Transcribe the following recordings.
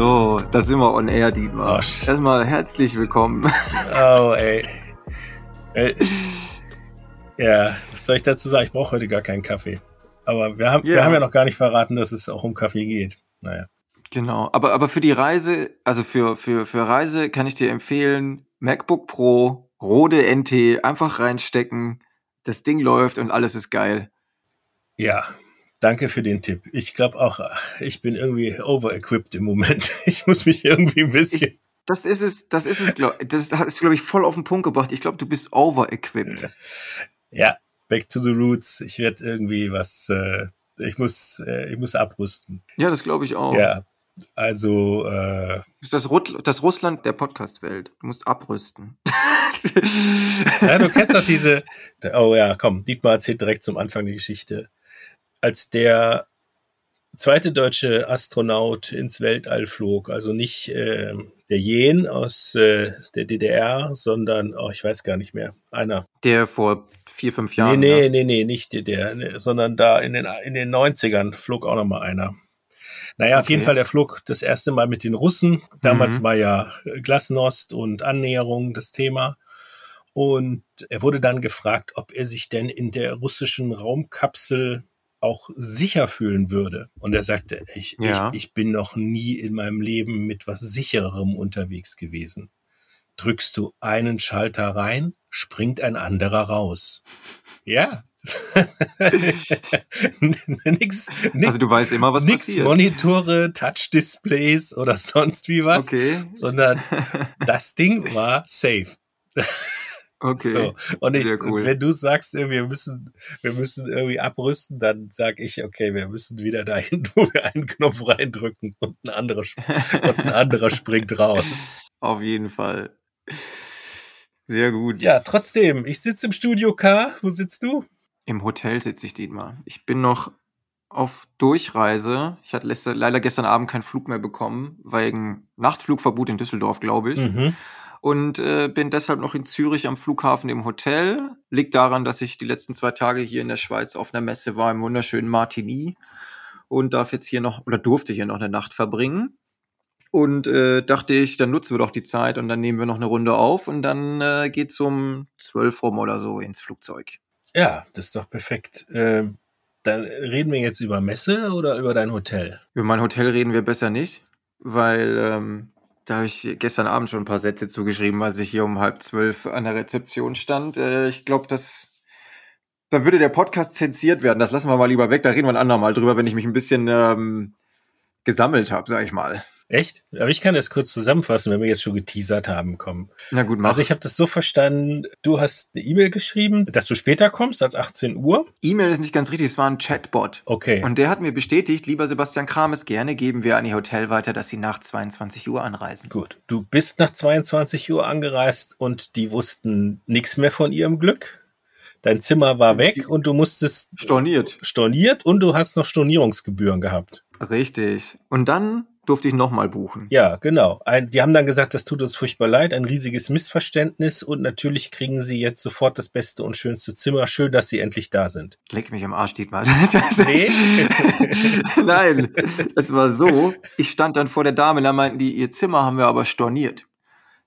So, da sind wir on air, Dietmar. Oh, Erstmal herzlich willkommen. Oh, ey. Äh, ja, was soll ich dazu sagen? Ich brauche heute gar keinen Kaffee. Aber wir haben, ja. wir haben ja noch gar nicht verraten, dass es auch um Kaffee geht. Naja. Genau, aber, aber für die Reise, also für, für, für Reise kann ich dir empfehlen, MacBook Pro, Rode NT, einfach reinstecken, das Ding läuft und alles ist geil. Ja, Danke für den Tipp. Ich glaube auch, ich bin irgendwie overequipped im Moment. Ich muss mich irgendwie ein bisschen. Ich, das ist es, das ist es, glaub, das ist, glaube ich, voll auf den Punkt gebracht. Ich glaube, du bist overequipped. Ja, back to the roots. Ich werde irgendwie was, äh, ich muss, äh, ich muss abrüsten. Ja, das glaube ich auch. Ja, also. Äh, das, Rut das Russland der Podcast-Welt. Du musst abrüsten. ja, du kennst doch diese. Oh ja, komm, Dietmar erzählt direkt zum Anfang die Geschichte als der zweite deutsche Astronaut ins Weltall flog, also nicht äh, der Jen aus äh, der DDR, sondern, oh, ich weiß gar nicht mehr, einer. Der vor vier, fünf Jahren. Nee, nee, ja. nee, nee, nicht der, nee, sondern da in den, in den 90ern flog auch noch mal einer. Naja, okay. auf jeden Fall, der flog das erste Mal mit den Russen. Damals mhm. war ja Glasnost und Annäherung das Thema. Und er wurde dann gefragt, ob er sich denn in der russischen Raumkapsel auch sicher fühlen würde. Und er sagte, ich, ja. ich, ich bin noch nie in meinem Leben mit was sichererem unterwegs gewesen. Drückst du einen Schalter rein, springt ein anderer raus. Ja. nix, nix, also du weißt immer, was nix passiert. Monitore, Touch-Displays oder sonst wie was, okay. sondern das Ding war safe. Okay. So. Und ich, cool. wenn du sagst, wir müssen, wir müssen irgendwie abrüsten, dann sag ich, okay, wir müssen wieder dahin, wo wir einen Knopf reindrücken und ein anderer, und ein anderer springt raus. Auf jeden Fall. Sehr gut. Ja, trotzdem, ich sitze im Studio K. Wo sitzt du? Im Hotel sitze ich, Dietmar. Ich bin noch auf Durchreise. Ich hatte leider gestern Abend keinen Flug mehr bekommen, wegen Nachtflugverbot in Düsseldorf, glaube ich. Mhm und äh, bin deshalb noch in Zürich am Flughafen im Hotel. Liegt daran, dass ich die letzten zwei Tage hier in der Schweiz auf einer Messe war im wunderschönen Martigny und darf jetzt hier noch oder durfte hier noch eine Nacht verbringen. Und äh, dachte ich, dann nutzen wir doch die Zeit und dann nehmen wir noch eine Runde auf und dann äh, geht's um zwölf rum oder so ins Flugzeug. Ja, das ist doch perfekt. Ähm, dann reden wir jetzt über Messe oder über dein Hotel? Über mein Hotel reden wir besser nicht, weil ähm, da habe ich gestern Abend schon ein paar Sätze zugeschrieben, als ich hier um halb zwölf an der Rezeption stand. Äh, ich glaube, das, da würde der Podcast zensiert werden. Das lassen wir mal lieber weg. Da reden wir ein andermal drüber, wenn ich mich ein bisschen ähm, gesammelt habe, sag ich mal. Echt? Aber ich kann das kurz zusammenfassen, wenn wir jetzt schon geteasert haben, kommen. Na gut, mach. Also ich habe das so verstanden, du hast eine E-Mail geschrieben, dass du später kommst als 18 Uhr. E-Mail ist nicht ganz richtig, es war ein Chatbot. Okay. Und der hat mir bestätigt, lieber Sebastian Krames, gerne geben wir an Ihr Hotel weiter, dass Sie nach 22 Uhr anreisen. Gut, du bist nach 22 Uhr angereist und die wussten nichts mehr von ihrem Glück. Dein Zimmer war weg und du musstest storniert. Storniert und du hast noch Stornierungsgebühren gehabt. Richtig. Und dann durfte ich nochmal buchen. Ja, genau. Ein, die haben dann gesagt, das tut uns furchtbar leid, ein riesiges Missverständnis und natürlich kriegen sie jetzt sofort das beste und schönste Zimmer. Schön, dass sie endlich da sind. Leck mich am Arsch, Dietmar. Nee? Nein, es war so, ich stand dann vor der Dame, da meinten die, ihr Zimmer haben wir aber storniert.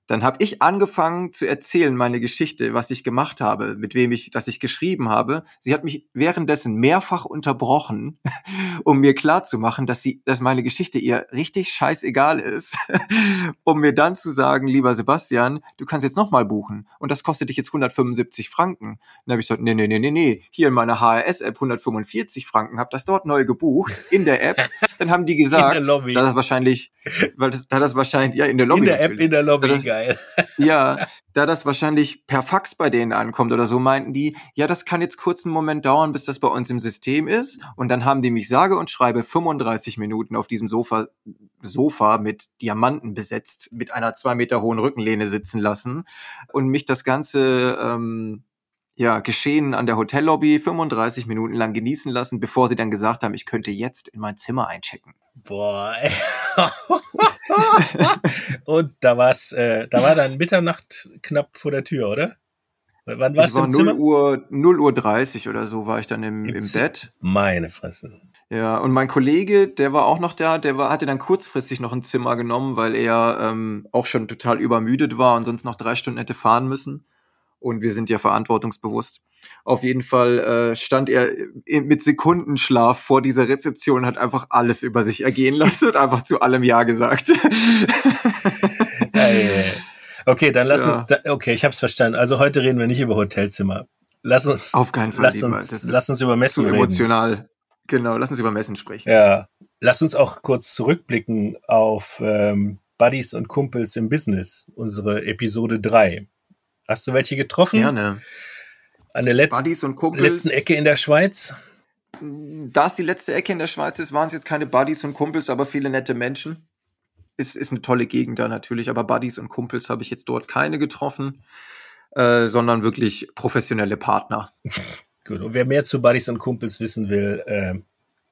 Dann habe ich angefangen zu erzählen, meine Geschichte, was ich gemacht habe, mit wem ich, dass ich geschrieben habe. Sie hat mich währenddessen mehrfach unterbrochen, um mir klarzumachen, dass sie, dass meine Geschichte ihr richtig scheißegal ist, um mir dann zu sagen, lieber Sebastian, du kannst jetzt nochmal buchen und das kostet dich jetzt 175 Franken. Dann habe ich gesagt, nee, nee, nee, nee, nee, hier in meiner HRS-App 145 Franken, habe das dort neu gebucht in der App. Dann haben die gesagt, dass das wahrscheinlich, weil das, da das wahrscheinlich, ja, in der Lobby. In der App, in der Lobby, geil. Ja, da das wahrscheinlich per Fax bei denen ankommt oder so, meinten die, ja, das kann jetzt kurz einen Moment dauern, bis das bei uns im System ist. Und dann haben die mich sage und schreibe 35 Minuten auf diesem Sofa, Sofa mit Diamanten besetzt, mit einer zwei Meter hohen Rückenlehne sitzen lassen und mich das Ganze ähm, ja, Geschehen an der Hotellobby 35 Minuten lang genießen lassen, bevor sie dann gesagt haben, ich könnte jetzt in mein Zimmer einchecken. Boah. Und da war's, äh, da war dann Mitternacht knapp vor der Tür, oder? Wann warst du war im 0 Zimmer? Uhr, 0 Uhr 30 oder so war ich dann im, im, im Bett. Meine Fresse. Ja, und mein Kollege, der war auch noch da, der war, hatte dann kurzfristig noch ein Zimmer genommen, weil er ähm, auch schon total übermüdet war und sonst noch drei Stunden hätte fahren müssen. Und wir sind ja verantwortungsbewusst. Auf jeden Fall äh, stand er mit Sekundenschlaf vor dieser Rezeption und hat einfach alles über sich ergehen lassen und einfach zu allem Ja gesagt. okay, dann lass ja. uns, okay, ich hab's verstanden. Also heute reden wir nicht über Hotelzimmer. Lass uns, auf keinen Fall, lass uns, lass uns über Messen reden. Emotional. Genau, lass uns über Messen sprechen. Ja, lass uns auch kurz zurückblicken auf ähm, Buddies und Kumpels im Business, unsere Episode 3. Hast du welche getroffen? Gerne. An der letzten, letzten Ecke in der Schweiz? Da es die letzte Ecke in der Schweiz ist, waren es jetzt keine Buddies und Kumpels, aber viele nette Menschen. Ist, ist eine tolle Gegend da natürlich, aber Buddies und Kumpels habe ich jetzt dort keine getroffen, äh, sondern wirklich professionelle Partner. Gut, und wer mehr zu Buddies und Kumpels wissen will, äh,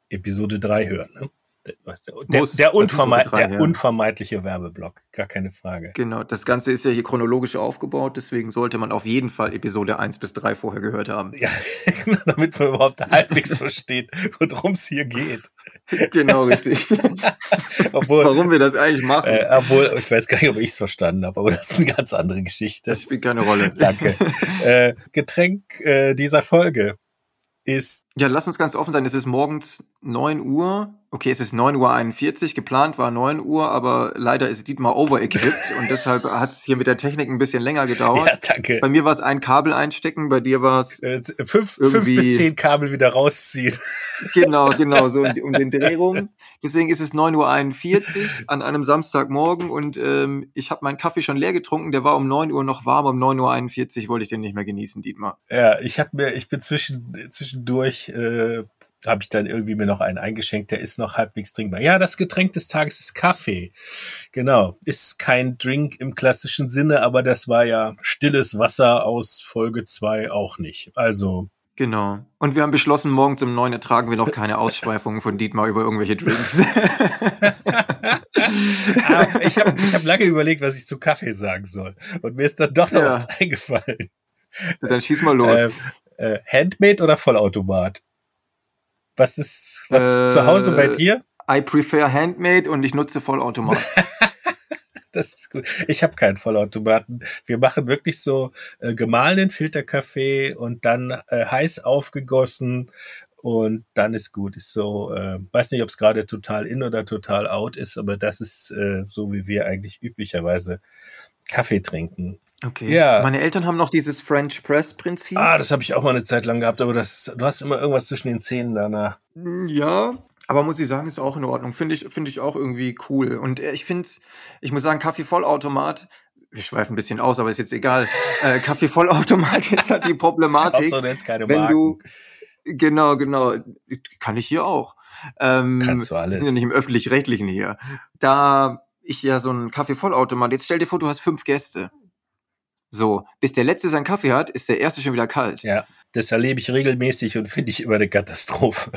Episode 3 hören. Ne? Der, Muss, der, unvermeid, 3, der ja. unvermeidliche Werbeblock, gar keine Frage. Genau, das Ganze ist ja hier chronologisch aufgebaut, deswegen sollte man auf jeden Fall Episode 1 bis 3 vorher gehört haben. Ja, damit man überhaupt halbwegs versteht, worum es hier geht. Genau, richtig. obwohl, Warum wir das eigentlich machen. Äh, obwohl, ich weiß gar nicht, ob ich es verstanden habe, aber das ist eine ganz andere Geschichte. Das spielt keine Rolle. Danke. Äh, Getränk äh, dieser Folge ist. Ja, lass uns ganz offen sein. Es ist morgens 9 Uhr. Okay, es ist 9.41 Uhr. Geplant war 9 Uhr, aber leider ist Dietmar overequipped und deshalb hat es hier mit der Technik ein bisschen länger gedauert. Ja, danke. Bei mir war es ein Kabel einstecken, bei dir war es. Äh, fünf, fünf bis zehn Kabel wieder rausziehen. Genau, genau, so um, den Dreh rum. Deswegen ist es 9.41 Uhr an einem Samstagmorgen und ähm, ich habe meinen Kaffee schon leer getrunken. Der war um 9 Uhr noch warm, um 9.41 Uhr wollte ich den nicht mehr genießen, Dietmar. Ja, ich habe mir, ich bin zwischen, zwischendurch äh, habe ich dann irgendwie mir noch einen eingeschenkt, der ist noch halbwegs trinkbar. Ja, das Getränk des Tages ist Kaffee. Genau. Ist kein Drink im klassischen Sinne, aber das war ja stilles Wasser aus Folge 2 auch nicht. Also. Genau. Und wir haben beschlossen, morgens um neun ertragen wir noch keine Ausschweifungen von Dietmar über irgendwelche Drinks. ich habe ich hab lange überlegt, was ich zu Kaffee sagen soll. Und mir ist dann doch noch ja. was eingefallen. Dann schieß mal los. Äh, äh, Handmade oder Vollautomat? Was ist was äh, zu Hause bei dir? I prefer Handmade und ich nutze Vollautomat. das ist gut. Ich habe keinen Vollautomaten. Wir machen wirklich so äh, gemahlenen Filterkaffee und dann äh, heiß aufgegossen und dann ist gut. Ist so, äh, weiß nicht, ob es gerade total in oder total out ist, aber das ist äh, so, wie wir eigentlich üblicherweise Kaffee trinken. Okay. Ja. Meine Eltern haben noch dieses French Press Prinzip. Ah, das habe ich auch mal eine Zeit lang gehabt, aber das, du hast immer irgendwas zwischen den Zähnen danach. Hm, ja, aber muss ich sagen, ist auch in Ordnung. Finde ich, finde ich auch irgendwie cool. Und äh, ich finde, ich muss sagen, Kaffee-Vollautomat, wir schweifen ein bisschen aus, aber ist jetzt egal. äh, Kaffee-Vollautomat ist halt die Problematik. Auch jetzt keine wenn du, genau, genau, kann ich hier auch. Ähm, Kannst du alles. Wir sind ja nicht im öffentlich-rechtlichen hier. Da ich ja so einen Kaffee-Vollautomat, jetzt stell dir vor, du hast fünf Gäste. So, bis der Letzte seinen Kaffee hat, ist der Erste schon wieder kalt. Ja, das erlebe ich regelmäßig und finde ich immer eine Katastrophe.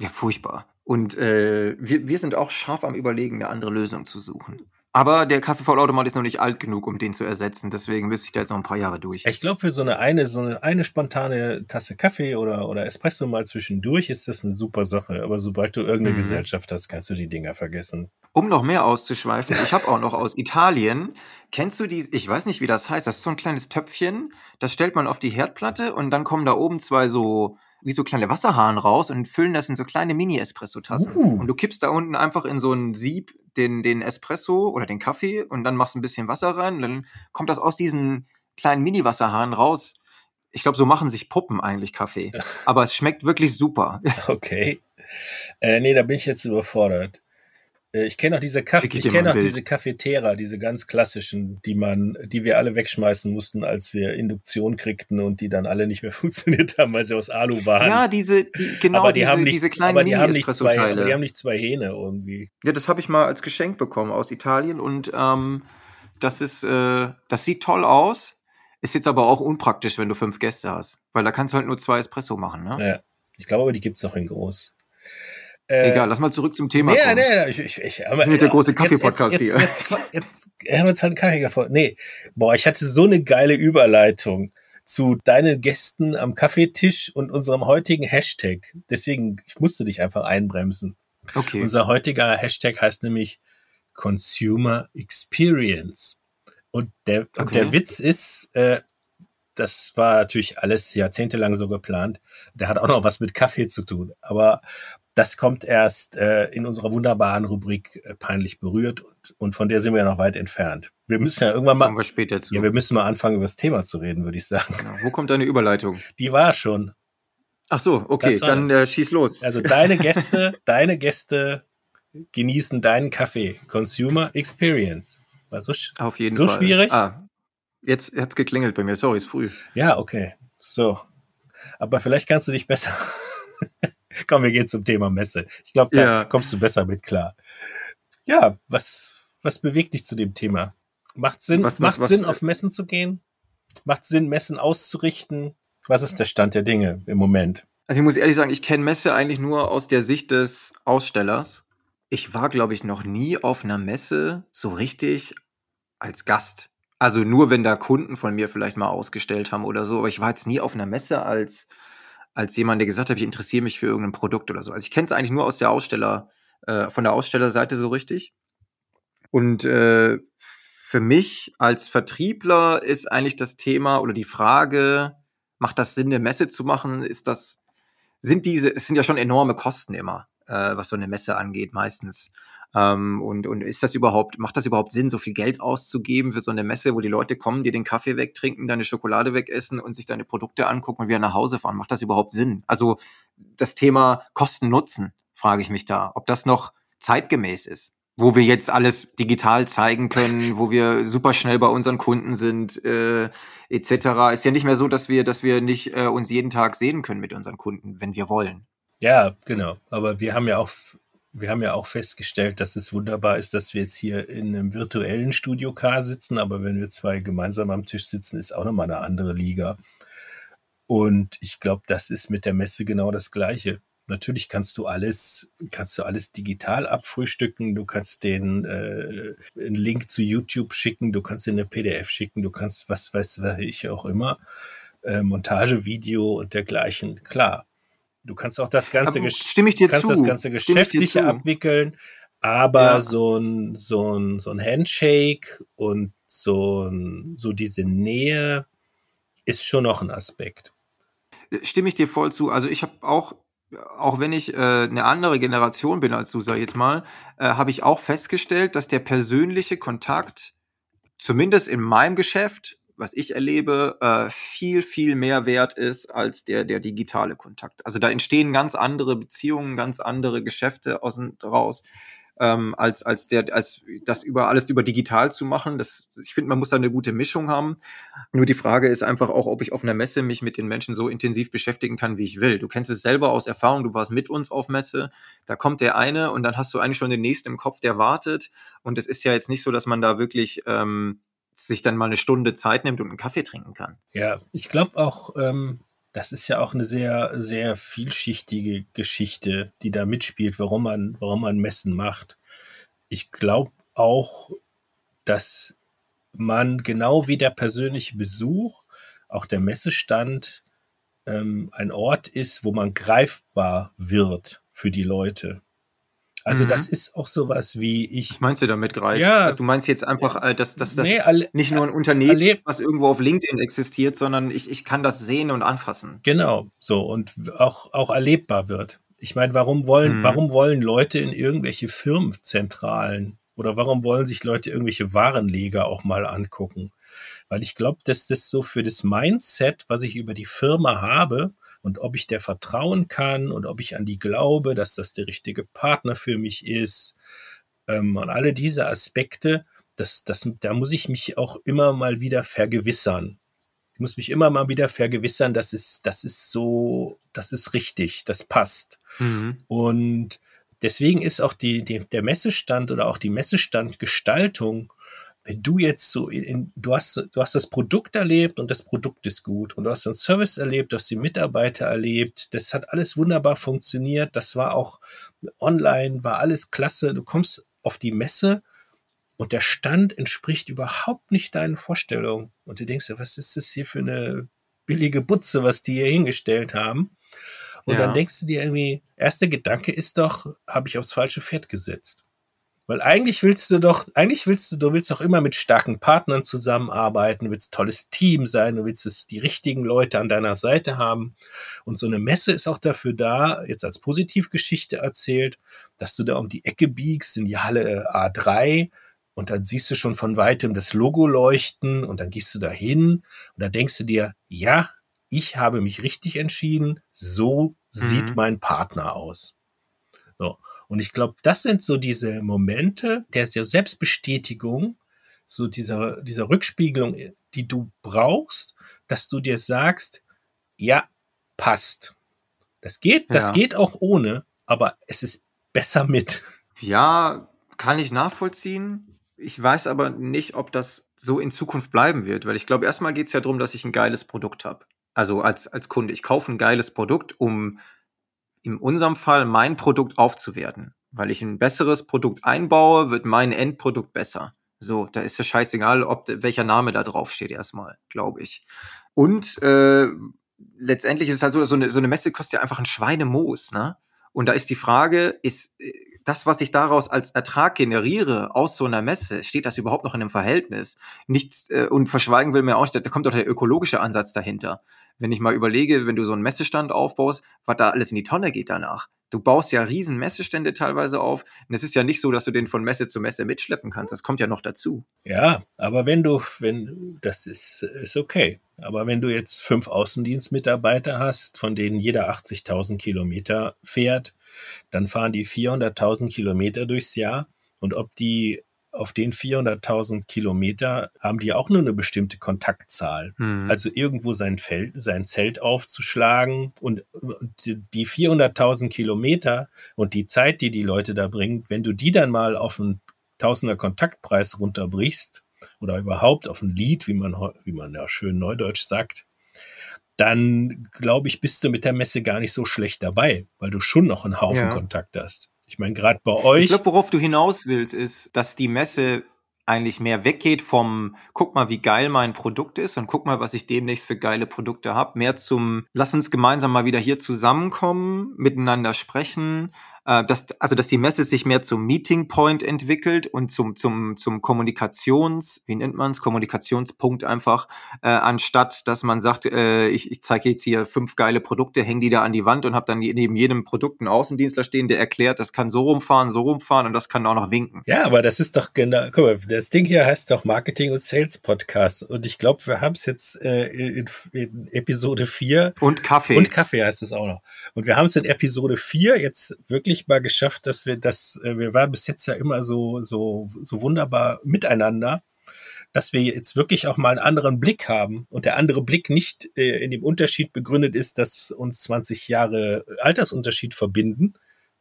Ja, furchtbar. Und äh, wir, wir sind auch scharf am Überlegen, eine andere Lösung zu suchen. Aber der Kaffeevollautomat ist noch nicht alt genug, um den zu ersetzen. Deswegen müsste ich da jetzt noch ein paar Jahre durch. Ich glaube, für so eine, eine, so eine, eine spontane Tasse Kaffee oder, oder Espresso mal zwischendurch ist das eine super Sache. Aber sobald du irgendeine mhm. Gesellschaft hast, kannst du die Dinger vergessen. Um noch mehr auszuschweifen, ich habe auch noch aus Italien, kennst du die, ich weiß nicht, wie das heißt, das ist so ein kleines Töpfchen, das stellt man auf die Herdplatte und dann kommen da oben zwei so wie so kleine Wasserhahn raus und füllen das in so kleine Mini-Espresso-Tassen. Uh. Und du kippst da unten einfach in so ein Sieb den, den Espresso oder den Kaffee und dann machst ein bisschen Wasser rein und dann kommt das aus diesen kleinen Mini-Wasserhahn raus. Ich glaube, so machen sich Puppen eigentlich Kaffee. Aber es schmeckt wirklich super. Okay. Äh, nee, da bin ich jetzt überfordert. Äh, ich kenne auch diese Kaffee, ich, ich kenne auch diese Cafetera, diese ganz klassischen, die man, die wir alle wegschmeißen mussten, als wir Induktion kriegten und die dann alle nicht mehr funktioniert haben, weil sie aus Alu waren. Ja, diese, die, genau, aber die diese, haben nicht, diese kleinen aber die haben nicht zwei, aber die haben nicht zwei Hähne irgendwie. Ja, das habe ich mal als Geschenk bekommen aus Italien und ähm, das ist, äh, das sieht toll aus. Ist jetzt aber auch unpraktisch, wenn du fünf Gäste hast, weil da kannst du halt nur zwei Espresso machen, ne? Ja, ich glaube aber, die gibt's auch in groß. Äh, Egal, lass mal zurück zum Thema nee, kommen. Nee, nee, ich, ich, ich, aber, nicht der große Kaffee-Podcast hier. Jetzt, jetzt, jetzt, jetzt haben wir jetzt halt einen Kaffee gefunden. Nee, boah, ich hatte so eine geile Überleitung zu deinen Gästen am Kaffeetisch und unserem heutigen Hashtag. Deswegen, ich musste dich einfach einbremsen. Okay. Unser heutiger Hashtag heißt nämlich Consumer Experience. Und der, okay. und der Witz ist, äh, das war natürlich alles jahrzehntelang so geplant. Der hat auch noch was mit Kaffee zu tun. Aber das kommt erst äh, in unserer wunderbaren Rubrik äh, peinlich berührt und, und von der sind wir ja noch weit entfernt. Wir müssen ja irgendwann mal. Kommen wir später zu. Ja, wir müssen mal anfangen, über das Thema zu reden, würde ich sagen. Ja, wo kommt deine Überleitung? Die war schon. Ach so, okay, dann äh, schieß los. Also deine Gäste, deine Gäste genießen deinen Kaffee. Consumer Experience. War so, Auf jeden so Fall. schwierig? Ah, jetzt hat's geklingelt bei mir. Sorry, ist früh. Ja, okay. So. Aber vielleicht kannst du dich besser Komm, wir gehen zum Thema Messe. Ich glaube, da ja. kommst du besser mit klar. Ja, was, was bewegt dich zu dem Thema? Macht Sinn, was, was, macht was, Sinn, auf Messen zu gehen? Macht Sinn, Messen auszurichten? Was ist der Stand der Dinge im Moment? Also ich muss ehrlich sagen, ich kenne Messe eigentlich nur aus der Sicht des Ausstellers. Ich war, glaube ich, noch nie auf einer Messe so richtig als Gast. Also nur, wenn da Kunden von mir vielleicht mal ausgestellt haben oder so. Aber ich war jetzt nie auf einer Messe als als jemand, der gesagt hat, ich interessiere mich für irgendein Produkt oder so. Also ich kenne es eigentlich nur aus der Aussteller, äh, von der Ausstellerseite so richtig. Und äh, für mich als Vertriebler ist eigentlich das Thema oder die Frage, macht das Sinn, eine Messe zu machen? Ist das, sind diese, es sind ja schon enorme Kosten immer, äh, was so eine Messe angeht, meistens. Ähm, und, und ist das überhaupt, macht das überhaupt Sinn, so viel Geld auszugeben für so eine Messe, wo die Leute kommen, dir den Kaffee wegtrinken, deine Schokolade wegessen und sich deine Produkte angucken und wieder nach Hause fahren? Macht das überhaupt Sinn? Also das Thema Kosten-Nutzen, frage ich mich da, ob das noch zeitgemäß ist wo wir jetzt alles digital zeigen können, wo wir super schnell bei unseren Kunden sind, äh, etc. Ist ja nicht mehr so, dass wir, dass wir nicht äh, uns jeden Tag sehen können mit unseren Kunden, wenn wir wollen. Ja, genau. Aber wir haben ja auch wir haben ja auch festgestellt, dass es wunderbar ist, dass wir jetzt hier in einem virtuellen Studio K sitzen, aber wenn wir zwei gemeinsam am Tisch sitzen, ist auch nochmal eine andere Liga. Und ich glaube, das ist mit der Messe genau das Gleiche. Natürlich kannst du alles, kannst du alles digital abfrühstücken. Du kannst den äh, einen Link zu YouTube schicken, du kannst dir eine PDF schicken, du kannst was weiß ich auch immer, äh, Montagevideo und dergleichen. Klar, Du kannst auch das ganze, aber stimme ich dir kannst zu. das ganze Geschäftliche abwickeln, aber ja. so ein, so ein, so ein Handshake und so, ein, so diese Nähe ist schon noch ein Aspekt. Stimme ich dir voll zu. Also ich habe auch, auch wenn ich äh, eine andere Generation bin als du, sag ich jetzt mal, äh, habe ich auch festgestellt, dass der persönliche Kontakt, zumindest in meinem Geschäft, was ich erlebe, äh, viel, viel mehr wert ist als der, der digitale Kontakt. Also da entstehen ganz andere Beziehungen, ganz andere Geschäfte aus und raus. Ähm, als als der als das über alles über digital zu machen. Das ich finde, man muss da eine gute Mischung haben. Nur die Frage ist einfach auch, ob ich auf einer Messe mich mit den Menschen so intensiv beschäftigen kann, wie ich will. Du kennst es selber aus Erfahrung. Du warst mit uns auf Messe. Da kommt der eine und dann hast du eigentlich schon den nächsten im Kopf, der wartet. Und es ist ja jetzt nicht so, dass man da wirklich ähm, sich dann mal eine Stunde Zeit nimmt und einen Kaffee trinken kann. Ja, ich glaube auch, ähm, das ist ja auch eine sehr, sehr vielschichtige Geschichte, die da mitspielt, warum man, warum man Messen macht. Ich glaube auch, dass man genau wie der persönliche Besuch, auch der Messestand, ähm, ein Ort ist, wo man greifbar wird für die Leute. Also mhm. das ist auch sowas wie ich. Was meinst du damit gerade? Ja. Du meinst jetzt einfach, äh, dass, dass das nee, nicht nur ein Unternehmen, was irgendwo auf LinkedIn existiert, sondern ich, ich kann das sehen und anfassen. Genau, so und auch, auch erlebbar wird. Ich meine, warum wollen, mhm. warum wollen Leute in irgendwelche Firmenzentralen oder warum wollen sich Leute irgendwelche Warenleger auch mal angucken? Weil ich glaube, dass das so für das Mindset, was ich über die Firma habe, und ob ich der vertrauen kann und ob ich an die glaube, dass das der richtige Partner für mich ist. Ähm, und alle diese Aspekte, das, das, da muss ich mich auch immer mal wieder vergewissern. Ich muss mich immer mal wieder vergewissern, dass es, das ist so, das ist richtig, das passt. Mhm. Und deswegen ist auch die, die, der Messestand oder auch die Messestandgestaltung wenn du jetzt so in, du hast, du hast das Produkt erlebt und das Produkt ist gut und du hast den Service erlebt, du hast die Mitarbeiter erlebt, das hat alles wunderbar funktioniert, das war auch online, war alles klasse, du kommst auf die Messe und der Stand entspricht überhaupt nicht deinen Vorstellungen und du denkst, was ist das hier für eine, billige Butze, was die hier hingestellt haben. Und ja. dann denkst du dir irgendwie, erster Gedanke ist doch, habe ich aufs falsche Pferd gesetzt. Weil eigentlich willst du doch, eigentlich willst du, du willst doch immer mit starken Partnern zusammenarbeiten, du willst tolles Team sein, du willst es, die richtigen Leute an deiner Seite haben. Und so eine Messe ist auch dafür da, jetzt als Positivgeschichte erzählt, dass du da um die Ecke biegst in die Halle A3 und dann siehst du schon von weitem das Logo leuchten und dann gehst du da hin und dann denkst du dir, ja, ich habe mich richtig entschieden, so sieht mhm. mein Partner aus. So. Und ich glaube, das sind so diese Momente der Selbstbestätigung, so dieser, dieser Rückspiegelung, die du brauchst, dass du dir sagst, ja, passt. Das geht, das ja. geht auch ohne, aber es ist besser mit. Ja, kann ich nachvollziehen. Ich weiß aber nicht, ob das so in Zukunft bleiben wird, weil ich glaube, erstmal geht es ja darum, dass ich ein geiles Produkt habe. Also als, als Kunde. Ich kaufe ein geiles Produkt, um in unserem Fall mein Produkt aufzuwerten. Weil ich ein besseres Produkt einbaue, wird mein Endprodukt besser. So, da ist es scheißegal, ob welcher Name da drauf steht erstmal, glaube ich. Und äh, letztendlich ist es halt so, so eine, so eine Messe kostet ja einfach ein Schweinemoos, ne? Und da ist die Frage, ist äh, das, was ich daraus als Ertrag generiere aus so einer Messe, steht das überhaupt noch in einem Verhältnis? Nichts äh, und verschweigen will mir auch, da kommt doch der ökologische Ansatz dahinter wenn ich mal überlege, wenn du so einen Messestand aufbaust, was da alles in die Tonne geht danach. Du baust ja riesen Messestände teilweise auf. Und es ist ja nicht so, dass du den von Messe zu Messe mitschleppen kannst. Das kommt ja noch dazu. Ja, aber wenn du, wenn, das ist, ist okay. Aber wenn du jetzt fünf Außendienstmitarbeiter hast, von denen jeder 80.000 Kilometer fährt, dann fahren die 400.000 Kilometer durchs Jahr. Und ob die auf den 400.000 Kilometer haben die auch nur eine bestimmte Kontaktzahl. Mhm. Also irgendwo sein Feld, sein Zelt aufzuschlagen und, die 400.000 Kilometer und die Zeit, die die Leute da bringen, wenn du die dann mal auf einen Tausender Kontaktpreis runterbrichst oder überhaupt auf ein Lied, wie man, wie man ja schön neudeutsch sagt, dann glaube ich, bist du mit der Messe gar nicht so schlecht dabei, weil du schon noch einen Haufen ja. Kontakt hast. Ich meine, gerade bei euch. Ich glaube, worauf du hinaus willst, ist, dass die Messe eigentlich mehr weggeht vom guck mal, wie geil mein Produkt ist und guck mal, was ich demnächst für geile Produkte habe, mehr zum lass uns gemeinsam mal wieder hier zusammenkommen, miteinander sprechen, äh, dass, also dass die Messe sich mehr zum Meeting Point entwickelt und zum, zum, zum Kommunikations, wie nennt man es, Kommunikationspunkt einfach, äh, anstatt dass man sagt, äh, ich, ich zeige jetzt hier fünf geile Produkte, hänge die da an die Wand und habe dann neben jedem Produkt einen Außendienstler stehen, der erklärt, das kann so rumfahren, so rumfahren und das kann auch noch winken. Ja, aber das ist doch genau, guck mal, das Ding hier heißt doch Marketing und Sales Podcast und ich glaube, wir haben es jetzt äh, in, in Episode 4. Und Kaffee. Und Kaffee heißt es auch noch. Und wir haben es in Episode 4 jetzt wirklich endlich mal geschafft, dass wir das, äh, wir waren bis jetzt ja immer so, so, so wunderbar miteinander, dass wir jetzt wirklich auch mal einen anderen Blick haben. Und der andere Blick nicht äh, in dem Unterschied begründet ist, dass uns 20 Jahre Altersunterschied verbinden,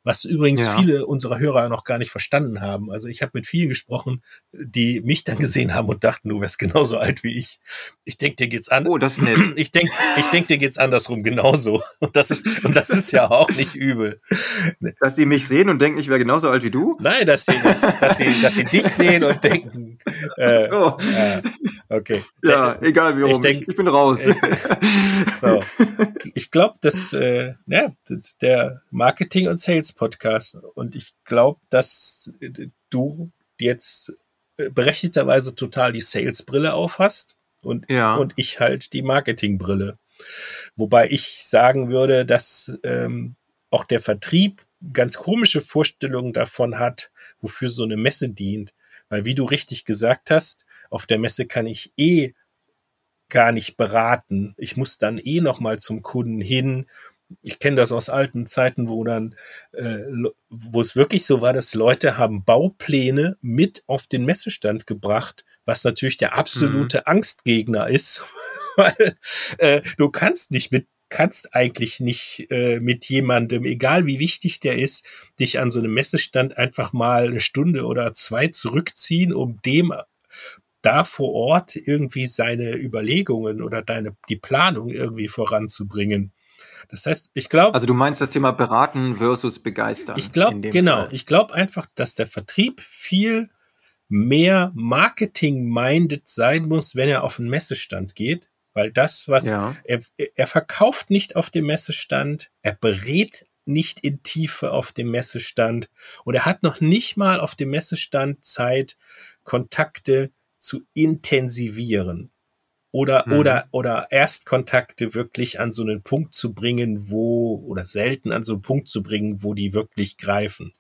was übrigens ja. viele unserer Hörer noch gar nicht verstanden haben. Also ich habe mit vielen gesprochen, die mich dann gesehen haben und dachten, du wärst genauso alt wie ich. Ich denke, dir geht's an. Oh, das ist nett. Ich denke, ich denk, dir geht's andersrum genauso. Und das ist und das ist ja auch nicht übel. Dass sie mich sehen und denken, ich wäre genauso alt wie du? Nein, dass sie, dass, dass sie, dass sie dich sehen und denken. Äh, so. Äh, okay. Ja, der, egal wie rum. Ich, denk, ich, ich bin raus. Äh, so. Ich glaube, dass äh, ja, der Marketing und Sales Podcast. Und ich glaube, dass du jetzt berechtigterweise total die Sales-Brille aufhast und, ja. und ich halt die Marketing-Brille. Wobei ich sagen würde, dass ähm, auch der Vertrieb ganz komische Vorstellungen davon hat, wofür so eine Messe dient. Weil wie du richtig gesagt hast, auf der Messe kann ich eh gar nicht beraten. Ich muss dann eh noch mal zum Kunden hin ich kenne das aus alten Zeiten, wo dann, äh, wo es wirklich so war, dass Leute haben Baupläne mit auf den Messestand gebracht, was natürlich der absolute mhm. Angstgegner ist, weil äh, du kannst nicht mit kannst eigentlich nicht äh, mit jemandem, egal wie wichtig der ist, dich an so einem Messestand einfach mal eine Stunde oder zwei zurückziehen, um dem da vor Ort irgendwie seine Überlegungen oder deine die Planung irgendwie voranzubringen. Das heißt, ich glaube. Also du meinst das Thema beraten versus begeistern. Ich glaube, genau. Fall. Ich glaube einfach, dass der Vertrieb viel mehr Marketing-minded sein muss, wenn er auf einen Messestand geht, Weil das, was ja. er, er verkauft nicht auf dem Messestand, er berät nicht in Tiefe auf dem Messestand und er hat noch nicht mal auf dem Messestand Zeit, Kontakte zu intensivieren oder, mhm. oder, oder Erstkontakte wirklich an so einen Punkt zu bringen, wo, oder selten an so einen Punkt zu bringen, wo die wirklich greifen.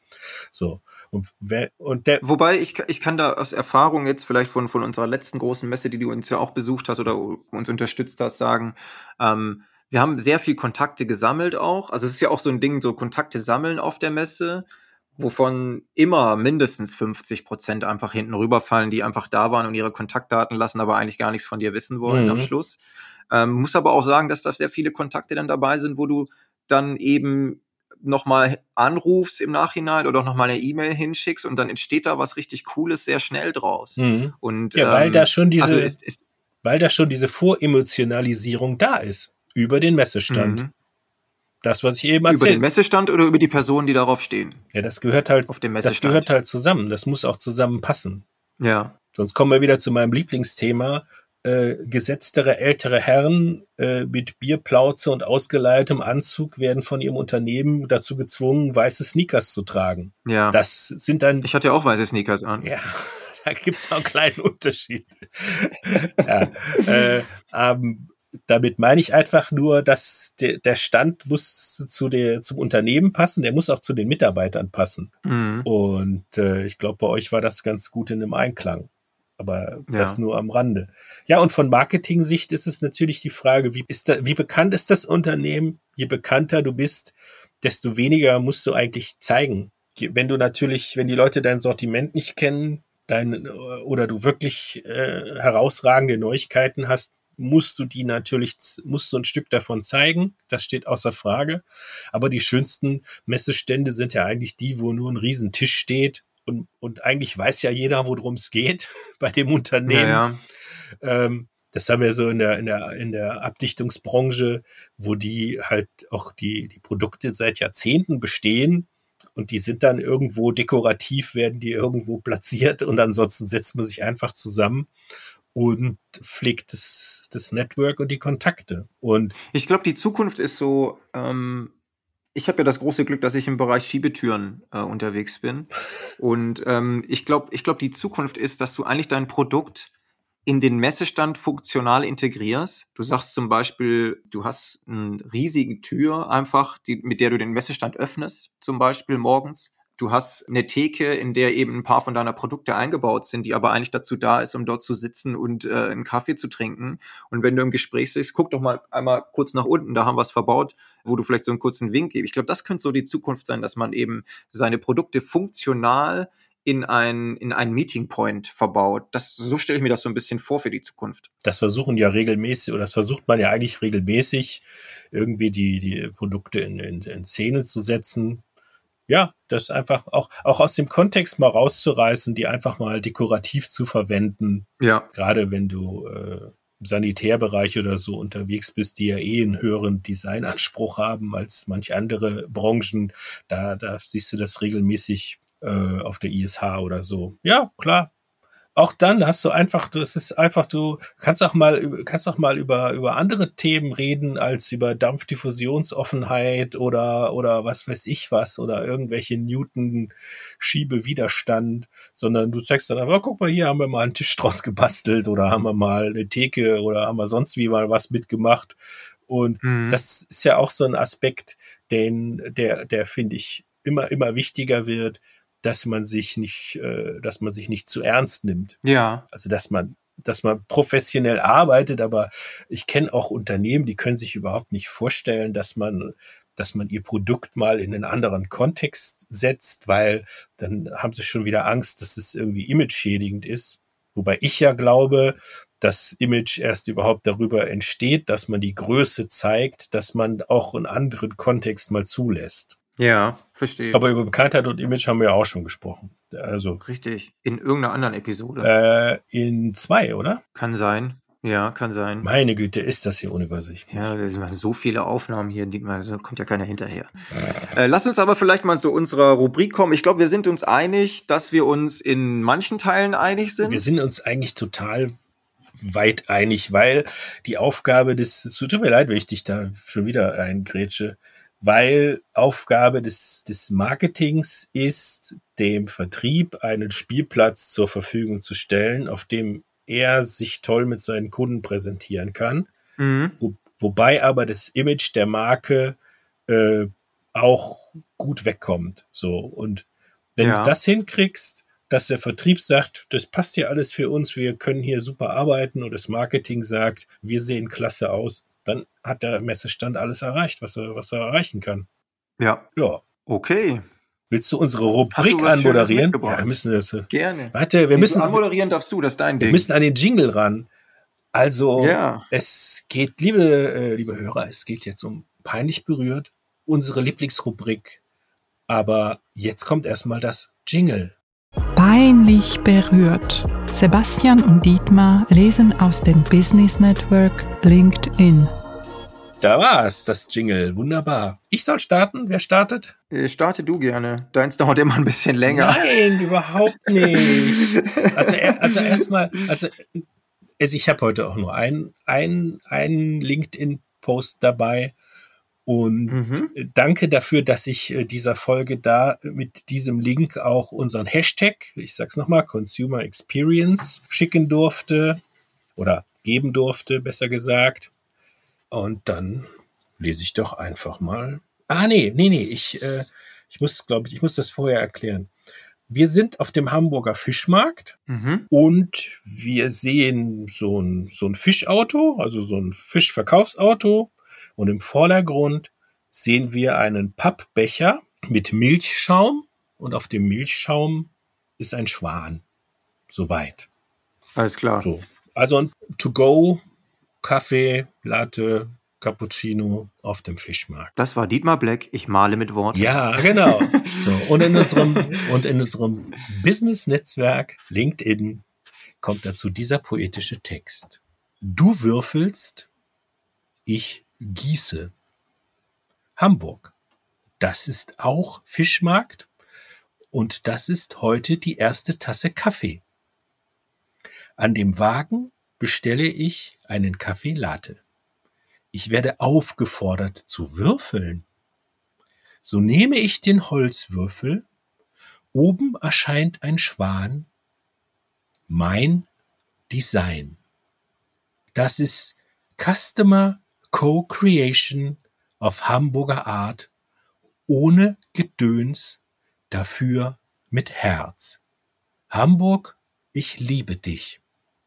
So. Und, und der Wobei ich, ich kann da aus Erfahrung jetzt vielleicht von, von unserer letzten großen Messe, die du uns ja auch besucht hast oder uns unterstützt hast, sagen, ähm, wir haben sehr viel Kontakte gesammelt auch. Also es ist ja auch so ein Ding, so Kontakte sammeln auf der Messe wovon immer mindestens 50 Prozent einfach hinten rüberfallen, die einfach da waren und ihre Kontaktdaten lassen, aber eigentlich gar nichts von dir wissen wollen mhm. am Schluss. Ähm, muss aber auch sagen, dass da sehr viele Kontakte dann dabei sind, wo du dann eben nochmal anrufst im Nachhinein oder nochmal eine E-Mail hinschickst und dann entsteht da was richtig Cooles sehr schnell draus. Mhm. Und, ja, weil ähm, da schon diese, also ist, ist, weil da schon diese Voremotionalisierung da ist über den Messestand. Mhm. Das, was ich eben erzählt Über den Messestand oder über die Personen, die darauf stehen? Ja, das gehört halt, Auf dem das gehört halt zusammen. Das muss auch zusammenpassen. Ja. Sonst kommen wir wieder zu meinem Lieblingsthema. Äh, gesetztere ältere Herren äh, mit Bierplauze und ausgeleihtem Anzug werden von ihrem Unternehmen dazu gezwungen, weiße Sneakers zu tragen. Ja. Das sind dann. Ich hatte ja auch weiße Sneakers an. Ja. Da gibt's auch einen kleinen Unterschied. ja, äh, ähm, damit meine ich einfach nur, dass der, der Stand muss zu der, zum Unternehmen passen, der muss auch zu den Mitarbeitern passen. Mhm. Und äh, ich glaube, bei euch war das ganz gut in einem Einklang. Aber ja. das nur am Rande. Ja, und von Marketing-Sicht ist es natürlich die Frage, wie, ist da, wie bekannt ist das Unternehmen? Je bekannter du bist, desto weniger musst du eigentlich zeigen. Wenn du natürlich, wenn die Leute dein Sortiment nicht kennen, dein, oder du wirklich äh, herausragende Neuigkeiten hast, musst du die natürlich, musst du ein Stück davon zeigen. Das steht außer Frage. Aber die schönsten Messestände sind ja eigentlich die, wo nur ein Riesentisch steht und, und eigentlich weiß ja jeder, worum es geht bei dem Unternehmen. Ja, ja. Ähm, das haben wir so in der, in der, in der Abdichtungsbranche, wo die halt auch die, die Produkte seit Jahrzehnten bestehen und die sind dann irgendwo dekorativ, werden die irgendwo platziert und ansonsten setzt man sich einfach zusammen und pflegt das, das Network und die Kontakte. Und ich glaube, die Zukunft ist so, ähm, ich habe ja das große Glück, dass ich im Bereich Schiebetüren äh, unterwegs bin. Und ähm, ich glaube, ich glaube, die Zukunft ist, dass du eigentlich dein Produkt in den Messestand funktional integrierst. Du sagst zum Beispiel, du hast eine riesige Tür einfach, die, mit der du den Messestand öffnest, zum Beispiel morgens. Du hast eine Theke, in der eben ein paar von deiner Produkte eingebaut sind, die aber eigentlich dazu da ist, um dort zu sitzen und äh, einen Kaffee zu trinken. Und wenn du im Gespräch sitzt, guck doch mal einmal kurz nach unten, da haben wir es verbaut, wo du vielleicht so einen kurzen Wink gibst. Ich glaube, das könnte so die Zukunft sein, dass man eben seine Produkte funktional in ein, in einen Meeting Point verbaut. Das, so stelle ich mir das so ein bisschen vor für die Zukunft. Das versuchen ja regelmäßig, oder das versucht man ja eigentlich regelmäßig, irgendwie die, die Produkte in, in, in Szene zu setzen ja, das einfach auch, auch aus dem Kontext mal rauszureißen, die einfach mal dekorativ zu verwenden. Ja. Gerade wenn du äh, im Sanitärbereich oder so unterwegs bist, die ja eh einen höheren Designanspruch haben als manch andere Branchen, da, da siehst du das regelmäßig äh, auf der ISH oder so. Ja, klar, auch dann hast du einfach, du, es ist einfach, du kannst auch mal, kannst auch mal über, über andere Themen reden als über Dampfdiffusionsoffenheit oder, oder was weiß ich was oder irgendwelche Newton-Schiebewiderstand, sondern du zeigst dann einfach, guck mal, hier haben wir mal einen Tisch draus gebastelt oder haben wir mal eine Theke oder haben wir sonst wie mal was mitgemacht. Und mhm. das ist ja auch so ein Aspekt, den, der, der finde ich immer, immer wichtiger wird, dass man sich nicht, äh, dass man sich nicht zu ernst nimmt. Ja. Also dass man dass man professionell arbeitet, aber ich kenne auch Unternehmen, die können sich überhaupt nicht vorstellen, dass man dass man ihr Produkt mal in einen anderen Kontext setzt, weil dann haben sie schon wieder Angst, dass es irgendwie image-schädigend ist. Wobei ich ja glaube, dass Image erst überhaupt darüber entsteht, dass man die Größe zeigt, dass man auch einen anderen Kontext mal zulässt. Ja, verstehe. Aber über Bekanntheit und Image haben wir ja auch schon gesprochen. Also richtig. In irgendeiner anderen Episode. Äh, in zwei, oder? Kann sein. Ja, kann sein. Meine Güte, ist das hier unübersichtlich. Ja, da sind so viele Aufnahmen hier, da kommt ja keiner hinterher. äh, lass uns aber vielleicht mal zu unserer Rubrik kommen. Ich glaube, wir sind uns einig, dass wir uns in manchen Teilen einig sind. Wir sind uns eigentlich total weit einig, weil die Aufgabe des, es tut mir leid, wenn ich dich da schon wieder eingrätsche, weil Aufgabe des, des Marketings ist, dem Vertrieb einen Spielplatz zur Verfügung zu stellen, auf dem er sich toll mit seinen Kunden präsentieren kann. Mhm. Wo, wobei aber das Image der Marke äh, auch gut wegkommt. So und wenn ja. du das hinkriegst, dass der Vertrieb sagt, das passt hier alles für uns, wir können hier super arbeiten und das Marketing sagt, wir sehen klasse aus, dann hat der Messestand alles erreicht, was er, was er erreichen kann. Ja. Ja. Okay. Willst du unsere Rubrik du anmoderieren? Ja, wir müssen das. Äh, Gerne. Warte, wir Wenn müssen. anmoderieren darfst du, das ist dein Ding. Wir müssen an den Jingle ran. Also, ja. es geht, liebe, äh, liebe Hörer, es geht jetzt um peinlich berührt, unsere Lieblingsrubrik. Aber jetzt kommt erstmal das Jingle. Peinlich berührt. Sebastian und Dietmar lesen aus dem Business Network LinkedIn. Da war es, das Jingle. Wunderbar. Ich soll starten. Wer startet? Äh, starte du gerne. Deins dauert immer ein bisschen länger. Nein, überhaupt nicht. Also, also erstmal, also, also ich habe heute auch nur einen, einen LinkedIn-Post dabei. Und mhm. danke dafür, dass ich äh, dieser Folge da mit diesem Link auch unseren Hashtag, ich sag's nochmal, Consumer Experience schicken durfte oder geben durfte, besser gesagt. Und dann lese ich doch einfach mal. Ah, nee, nee, nee, ich, äh, ich muss, glaube ich, ich muss das vorher erklären. Wir sind auf dem Hamburger Fischmarkt mhm. und wir sehen so ein, so ein Fischauto, also so ein Fischverkaufsauto und im Vordergrund sehen wir einen Pappbecher mit Milchschaum und auf dem Milchschaum ist ein Schwan. Soweit. Alles klar. So. Also ein To-Go, Kaffee, Latte, Cappuccino auf dem Fischmarkt. Das war Dietmar Black, ich male mit Worten. Ja, genau. So, und in unserem, und in unserem Business-Netzwerk LinkedIn kommt dazu dieser poetische Text. Du würfelst, ich Gieße. Hamburg. Das ist auch Fischmarkt und das ist heute die erste Tasse Kaffee. An dem Wagen bestelle ich einen Kaffee Latte. Ich werde aufgefordert zu würfeln. So nehme ich den Holzwürfel, oben erscheint ein Schwan, mein Design. Das ist Customer Co-Creation of Hamburger Art ohne Gedöns, dafür mit Herz. Hamburg, ich liebe dich.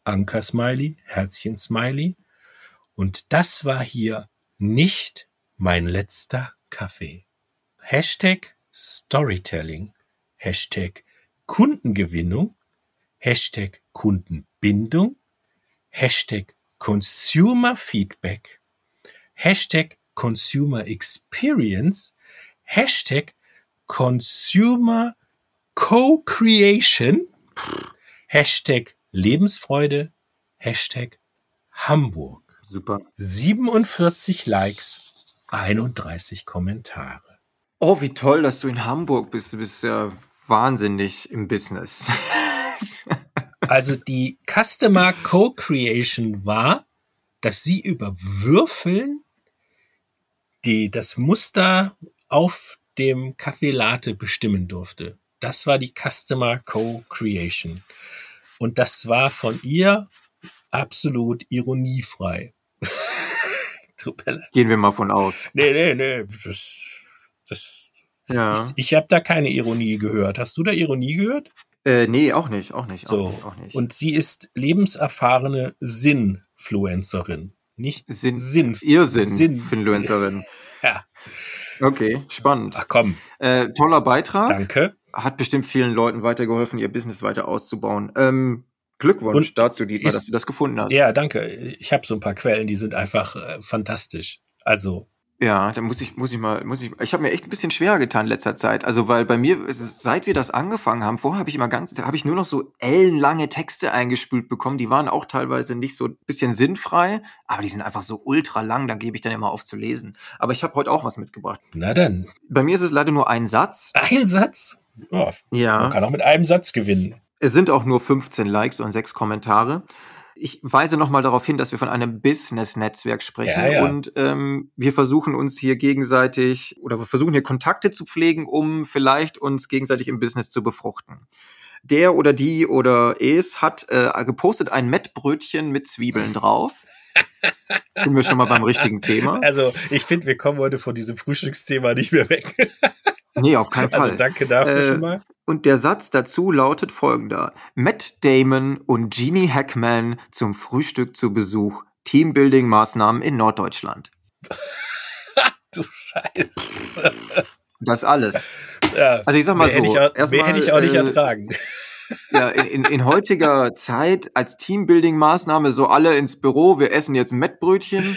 Anker Smiley, Herzchen Smiley. Und das war hier nicht mein letzter Kaffee. Hashtag Storytelling, Hashtag Kundengewinnung, Hashtag Kundenbindung, Hashtag Consumer Feedback, Hashtag Consumer Experience, Hashtag Consumer Co-Creation, Hashtag Lebensfreude, Hashtag Hamburg. Super. 47 Likes, 31 Kommentare. Oh, wie toll, dass du in Hamburg bist. Du bist ja wahnsinnig im Business. also die Customer Co-Creation war, dass sie über Würfeln die das Muster auf dem Kaffee Latte bestimmen durfte. Das war die Customer Co-Creation. Und das war von ihr absolut ironiefrei. Gehen wir mal von aus. Nee, nee, nee. Das, das, ja. Ich, ich habe da keine Ironie gehört. Hast du da Ironie gehört? Äh, nee, auch nicht, auch nicht, so. auch nicht, auch nicht. Und sie ist lebenserfahrene Sinnfluencerin. Nicht Sinn, Sinn. Irrsinn, Sinn. Influencerin. Ja. Okay, spannend. Ach komm. Äh, toller Beitrag. Danke. Hat bestimmt vielen Leuten weitergeholfen, ihr Business weiter auszubauen. Ähm, Glückwunsch Und dazu, Dietmar, dass du das gefunden hast. Ja, danke. Ich habe so ein paar Quellen, die sind einfach äh, fantastisch. Also ja, da muss ich, muss ich mal, muss ich, ich habe mir echt ein bisschen schwer getan in letzter Zeit. Also, weil bei mir, seit wir das angefangen haben, vorher habe ich immer ganz, habe ich nur noch so ellenlange Texte eingespült bekommen. Die waren auch teilweise nicht so ein bisschen sinnfrei, aber die sind einfach so ultra lang, da gebe ich dann immer auf zu lesen. Aber ich habe heute auch was mitgebracht. Na dann. Bei mir ist es leider nur ein Satz. Ein Satz? Oh, ja. Man kann auch mit einem Satz gewinnen. Es sind auch nur 15 Likes und 6 Kommentare. Ich weise nochmal darauf hin, dass wir von einem Business-Netzwerk sprechen Ja, ja. und ähm, wir versuchen uns hier gegenseitig oder wir versuchen hier Kontakte zu pflegen, um vielleicht uns gegenseitig im Business zu befruchten. Der oder die oder es hat äh, gepostet ein Mettbrötchen mit Zwiebeln drauf. Sind wir schon mal beim richtigen Thema? Also, ich finde, wir kommen heute von diesem Frühstücksthema nicht mehr weg. Nee, auf keinen Fall. Also, danke dafür Äh, schon mal. Und der Satz dazu lautet folgender. Matt Damon und Genie Hackman zum Frühstück zu Besuch. Teambuilding-Maßnahmen in Norddeutschland. Du Scheiße. Das alles. Ja, Also ich sag mal hätte so, ich auch, erstmal, mehr hätte ich auch nicht äh, ertragen. Ja, in, in, in heutiger Zeit als Teambuilding-Maßnahme so alle ins Büro, wir essen jetzt Mettbrötchen.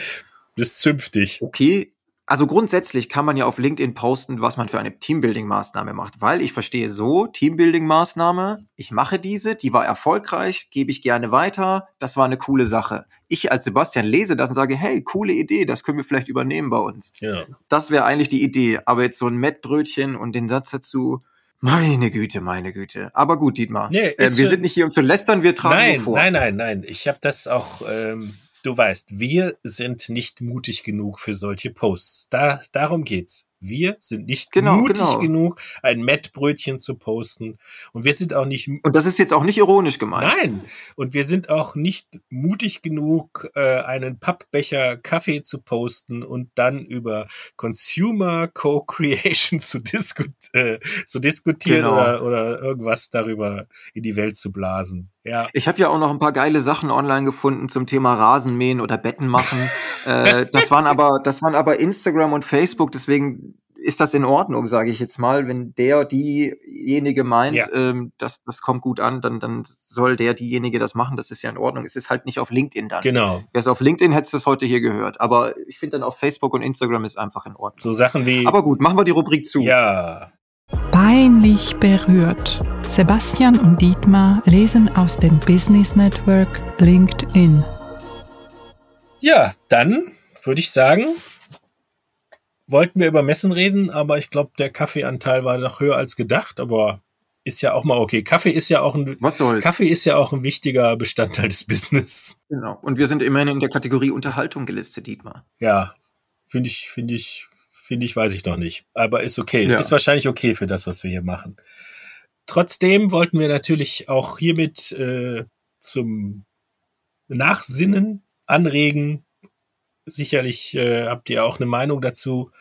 Das ist zünftig. Okay. Also grundsätzlich kann man ja auf LinkedIn posten, was man für eine Teambuilding-Maßnahme macht, weil ich verstehe so, Teambuilding-Maßnahme, ich mache diese, die war erfolgreich, gebe ich gerne weiter, das war eine coole Sache. Ich als Sebastian lese das und sage, hey, coole Idee, das können wir vielleicht übernehmen bei uns. Ja. Das wäre eigentlich die Idee, aber jetzt so ein Mettbrötchen und den Satz dazu, meine Güte, meine Güte. Aber gut, Dietmar, Nee, äh, wir sind nicht hier, um zu lästern, wir tragen Nein, vor. nein, nein, nein. Ich habe das auch, ähm, du weißt, wir sind nicht mutig genug für solche Posts. Da, darum geht's. Wir sind nicht Genau, mutig genau. genug, ein Mettbrötchen zu posten. Und wir sind auch nicht Und das ist jetzt auch nicht ironisch gemeint. Nein, und wir sind auch nicht mutig genug, äh, einen Pappbecher Kaffee zu posten und dann über Consumer Co-Creation zu, diskut äh, zu diskutieren Genau. oder, oder irgendwas darüber in die Welt zu blasen. Ja, Ich habe ja auch noch ein paar geile Sachen online gefunden zum Thema Rasenmähen oder Betten machen. äh, das waren aber, das waren aber Instagram und Facebook, deswegen ist das in Ordnung, sage ich jetzt mal. Wenn der diejenige meint, Ja. ähm, das, das kommt gut an, dann, dann soll der diejenige das machen. Das ist ja in Ordnung. Es ist halt nicht auf LinkedIn dann. genau. Wäre es auf LinkedIn, hättest du es heute hier gehört. Aber ich finde dann auf Facebook und Instagram ist einfach in Ordnung. So Sachen wie, Aber gut, machen wir die Rubrik zu. ja, Peinlich berührt. Sebastian und Dietmar lesen aus dem Business Network LinkedIn. ja, dann würde ich sagen, wollten wir über Messen reden, aber ich glaube, der Kaffeeanteil war noch höher als gedacht, aber ist ja auch mal okay. Kaffee ist ja auch ein, Was soll's? Kaffee ist ja auch ein wichtiger Bestandteil des Business. Genau. Und wir sind immerhin in der Kategorie Unterhaltung gelistet, Dietmar. Ja, finde ich, finde ich, finde ich, weiß ich noch nicht. Aber ist okay. Ja. Ist wahrscheinlich okay für das, was wir hier machen. Trotzdem wollten wir natürlich auch hiermit äh, zum Nachsinnen anregen. Sicherlich äh, habt ihr auch eine Meinung dazu.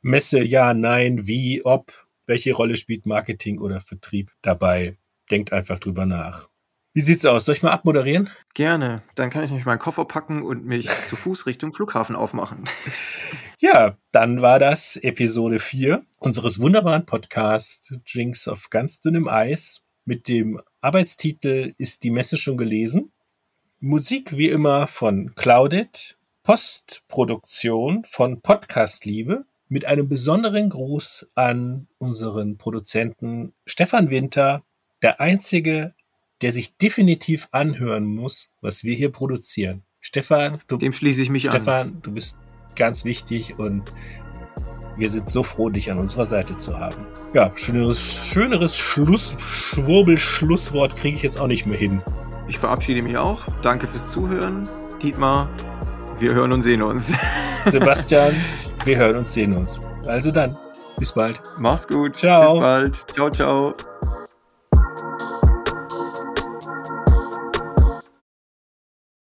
Messe, ja, nein, wie, ob, welche Rolle spielt Marketing oder Vertrieb dabei? Denkt einfach drüber nach. Wie sieht's aus? Soll ich mal abmoderieren? Gerne. Dann kann ich nämlich meinen Koffer packen und mich zu Fuß Richtung Flughafen aufmachen. Ja, dann war das Episode 4 unseres wunderbaren Podcasts Drinks auf ganz dünnem Eis mit dem Arbeitstitel Ist die Messe schon gelesen? Musik wie immer von Clouded, Postproduktion von Podcast Liebe mit einem besonderen Gruß an unseren Produzenten Stefan Winter, der einzige, der sich definitiv anhören muss, was wir hier produzieren. Stefan, du Dem schließe ich mich an. Stefan, du bist ganz wichtig und wir sind so froh, dich an unserer Seite zu haben. Ja, schöneres, schöneres Schluss, Schwurbel-Schlusswort kriege ich jetzt auch nicht mehr hin. Ich verabschiede mich auch. Danke fürs Zuhören. Dietmar, wir hören und sehen uns. Sebastian, wir hören uns, sehen uns. Also dann, bis bald. Mach's gut. Ciao. Bis bald. Ciao, ciao.